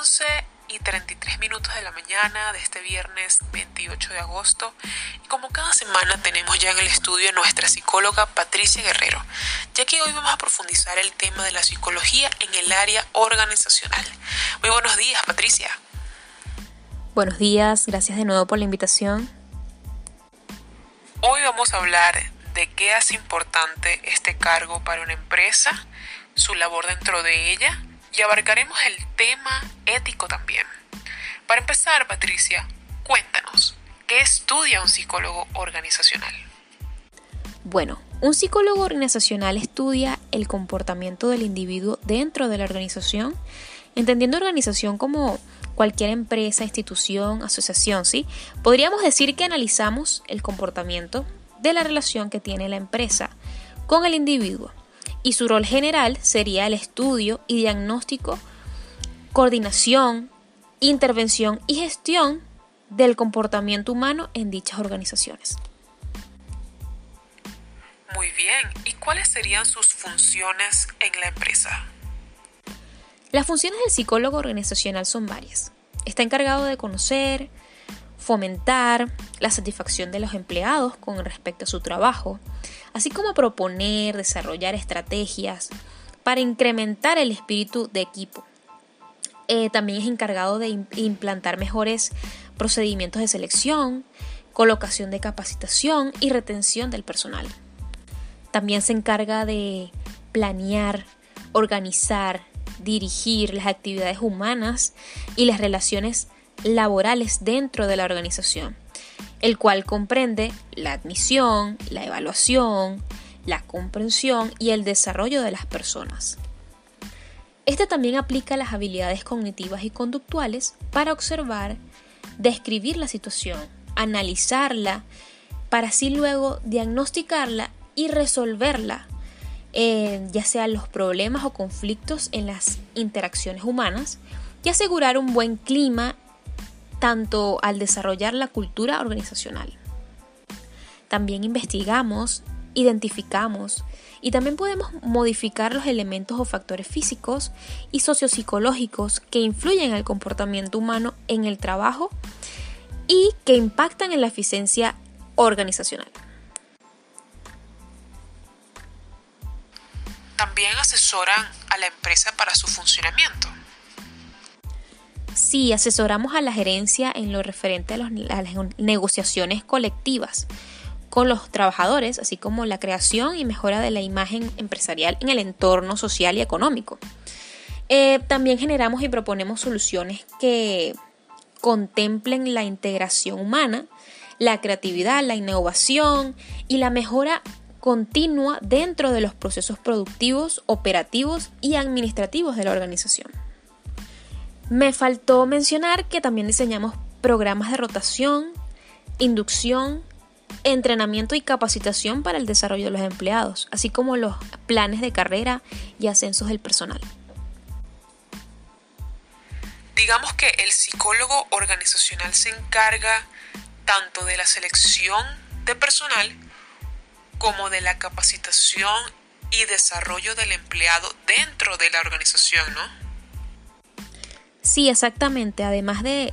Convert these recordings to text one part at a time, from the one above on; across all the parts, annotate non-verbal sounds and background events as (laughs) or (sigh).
11 y 33 minutos de la mañana de este viernes 28 de agosto. Y como cada semana tenemos ya en el estudio a nuestra psicóloga Patricia Guerrero, ya que hoy vamos a profundizar el tema de la psicología en el área organizacional. Muy buenos días, Patricia. Buenos días, gracias de nuevo por la invitación. Hoy vamos a hablar de qué hace importante este cargo para una empresa, su labor dentro de ella y abarcaremos el tema ético también. Para empezar, Patricia, cuéntanos, ¿qué estudia un psicólogo organizacional? Bueno, un psicólogo organizacional estudia el comportamiento del individuo dentro de la organización, entendiendo organización como cualquier empresa, institución, asociación, ¿sí? Podríamos decir que analizamos el comportamiento de la relación que tiene la empresa con el individuo y su rol general sería el estudio y diagnóstico, coordinación, intervención y gestión del comportamiento humano en dichas organizaciones. Muy bien, ¿y cuáles serían sus funciones en la empresa? Las funciones del psicólogo organizacional son varias. Está encargado de conocer, fomentar la satisfacción de los empleados con respecto a su trabajo, así como proponer, desarrollar estrategias para incrementar el espíritu de equipo. Eh, también es encargado de implantar mejores procedimientos de selección, colocación de capacitación y retención del personal. También se encarga de planear, organizar, dirigir las actividades humanas y las relaciones laborales dentro de la organización, el cual comprende la admisión, la evaluación, la comprensión y el desarrollo de las personas. Este también aplica las habilidades cognitivas y conductuales para observar, describir la situación, analizarla, para así luego diagnosticarla y resolverla, eh, ya sean los problemas o conflictos en las interacciones humanas, y asegurar un buen clima tanto al desarrollar la cultura organizacional. También investigamos, identificamos y también podemos modificar los elementos o factores físicos y sociopsicológicos que influyen en el comportamiento humano en el trabajo y que impactan en la eficiencia organizacional. También asesoran a la empresa para su funcionamiento. Sí, asesoramos a la gerencia en lo referente a, las negociaciones colectivas con los trabajadores, así como la creación y mejora de la imagen empresarial en el entorno social y económico. Eh, también generamos y proponemos soluciones que contemplen la integración humana, la creatividad, la innovación y la mejora continua dentro de los procesos productivos, operativos y administrativos de la organización. Me faltó mencionar que también diseñamos programas de rotación, inducción, entrenamiento y capacitación para el desarrollo de los empleados, así como los planes de carrera y ascensos del personal. Digamos que el psicólogo organizacional se encarga tanto de la selección de personal como de la capacitación y desarrollo del empleado dentro de la organización, ¿no? Sí, exactamente. Además de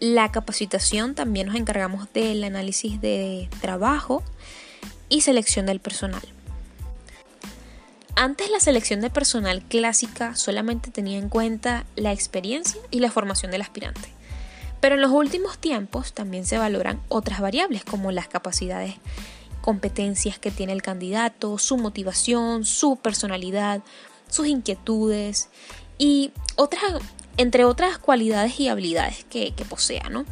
la capacitación, también nos encargamos del análisis de trabajo y selección del personal. Antes la selección de personal clásica solamente tenía en cuenta la experiencia y la formación del aspirante. Pero en los últimos tiempos también se valoran otras variables como las capacidades, competencias que tiene el candidato, su motivación, su personalidad, sus inquietudes y otras entre otras cualidades y habilidades que, posea, ¿no?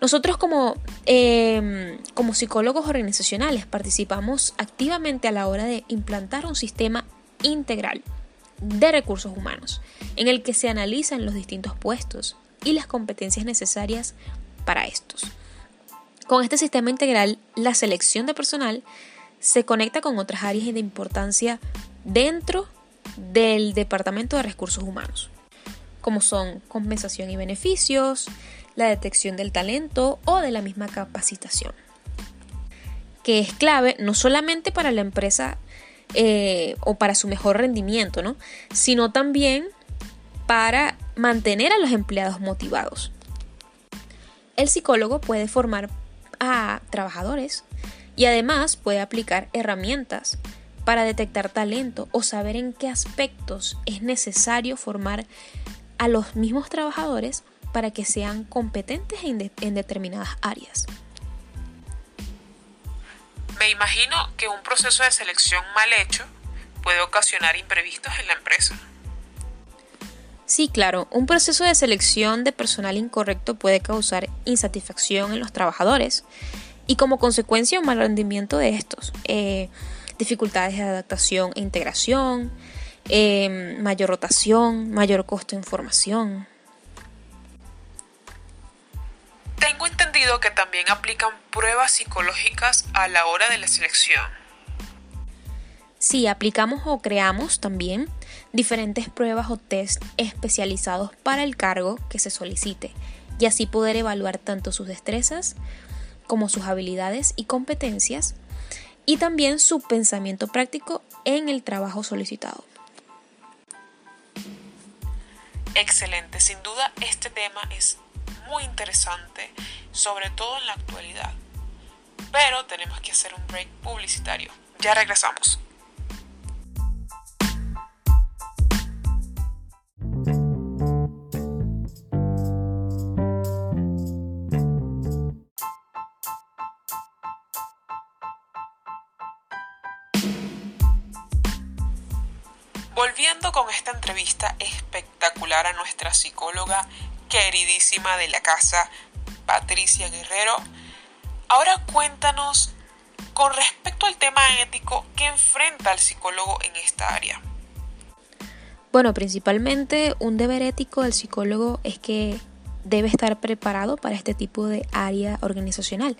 Nosotros como, em, como psicólogos organizacionales participamos activamente a la hora de implantar un sistema integral de recursos humanos, en el que se analizan los distintos puestos y las competencias necesarias para estos. Con este sistema integral, la selección de personal se conecta con otras áreas de importancia dentro del Departamento de Recursos Humanos como son compensación y beneficios, la detección del talento o de la misma capacitación, que es clave no solamente para la empresa eh, o para su mejor rendimiento, ¿no? sino también para mantener a los empleados motivados. El psicólogo puede formar a trabajadores y además puede aplicar herramientas para detectar talento o saber en qué aspectos es necesario formar a los mismos trabajadores para que sean competentes en, en determinadas áreas. Me imagino que un proceso de selección mal hecho puede ocasionar imprevistos en la empresa. Sí, claro, un proceso de selección de personal incorrecto puede causar insatisfacción en los trabajadores y como consecuencia un mal rendimiento de estos, eh, dificultades de adaptación e integración, eh, mayor rotación, mayor costo de información. Tengo entendido que también aplican pruebas psicológicas a la hora de la selección. Sí, aplicamos o creamos también diferentes pruebas o test especializados para el cargo que se solicite y así poder evaluar tanto sus destrezas como sus habilidades y competencias y también su pensamiento práctico en el trabajo solicitado. Excelente, sin duda este tema es muy interesante, sobre todo en la actualidad. Pero tenemos que hacer un break publicitario. Ya regresamos. Con esta entrevista espectacular a nuestra psicóloga queridísima de la casa, Patricia Guerrero, ahora cuéntanos con respecto al tema ético que enfrenta el psicólogo en esta área. Bueno, principalmente un deber ético del psicólogo es que debe estar preparado para este tipo de área organizacional.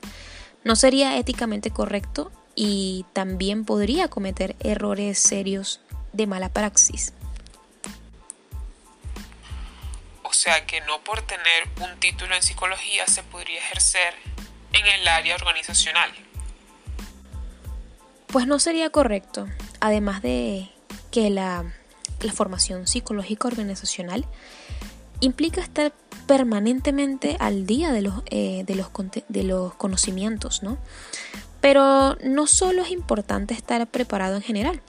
No sería éticamente correcto y también podría cometer errores serios de mala praxis. O sea que no por tener un título en psicología se podría ejercer en el área organizacional. Pues no sería correcto, además de que la, formación psicológica organizacional implica estar permanentemente al día de los, eh, de los, de los conocimientos, ¿no? Pero no solo es importante estar preparado en general,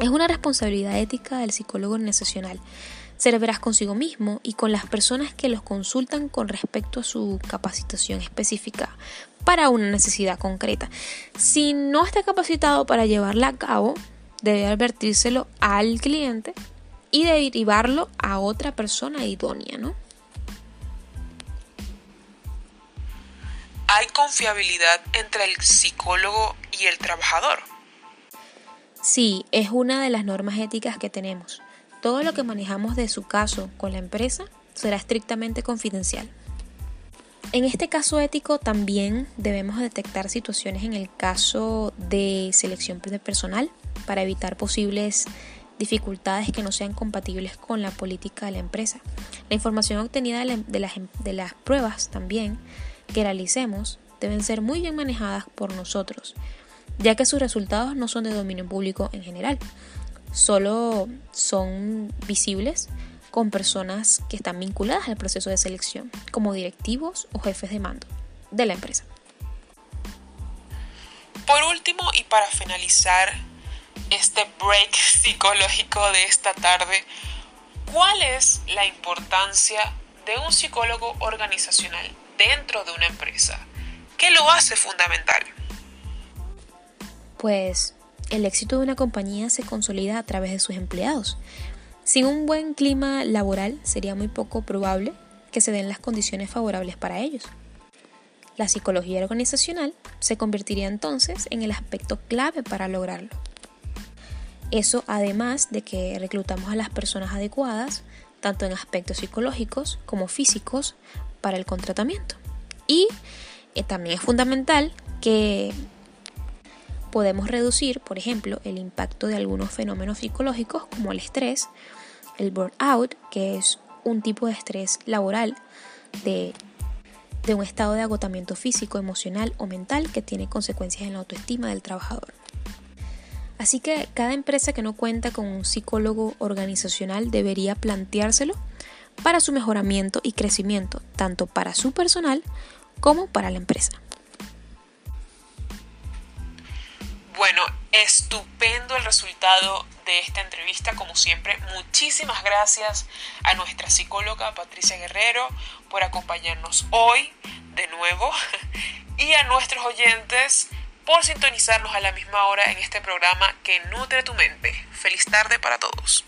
es una responsabilidad ética del psicólogo organizacional ser veraz consigo mismo y con las personas que los consultan con respecto a su capacitación específica para una necesidad concreta. Si no está capacitado para llevarla a cabo, debe advertírselo al cliente y derivarlo a otra persona idónea, ¿no? ¿Hay confiabilidad entre el psicólogo y el trabajador? Sí, es una de las normas éticas que tenemos. Todo lo que manejamos de su caso con la empresa será estrictamente confidencial. En este caso ético también debemos detectar situaciones en el caso de selección de personal para evitar posibles dificultades que no sean compatibles con la política de la empresa. La información obtenida de, las, de las pruebas también que realicemos deben ser muy bien manejadas por nosotros ya que sus resultados no son de dominio público en general, solo son visibles con personas que están vinculadas al proceso de selección, como directivos o jefes de mando de la empresa. Por último, y para finalizar este break (laughs) psicológico de esta tarde, ¿cuál es la importancia de un psicólogo organizacional dentro de una empresa? ¿Qué lo hace fundamental? Pues el éxito de una compañía se consolida a través de sus empleados. Sin un buen clima laboral sería muy poco probable que se den las condiciones favorables para ellos. La psicología organizacional se convertiría entonces en el aspecto clave para lograrlo. Eso además de que reclutamos a las personas adecuadas, tanto en aspectos psicológicos como físicos, para el contratamiento. Y eh, también es fundamental que podemos reducir, por ejemplo, el impacto de algunos fenómenos psicológicos como el estrés, el burnout, que es un tipo de estrés laboral de, un estado de agotamiento físico, emocional o mental que tiene consecuencias en la autoestima del trabajador. Así que cada empresa que no cuenta con un psicólogo organizacional debería planteárselo para su mejoramiento y crecimiento, tanto para su personal como para la empresa. Bueno, estupendo el resultado de esta entrevista. Como siempre, muchísimas gracias a nuestra psicóloga Patricia Guerrero por acompañarnos hoy de nuevo (laughs) y a nuestros oyentes por sintonizarnos a la misma hora en este programa que nutre tu mente. Feliz tarde para todos.